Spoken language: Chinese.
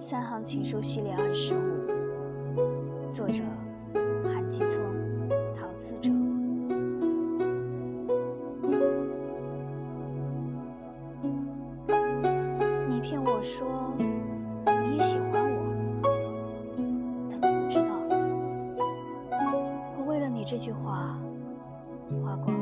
三行情书系列二十五作者韩继聪唐思哲。你骗我说你也喜欢我但你不知道。我为了你这句话花光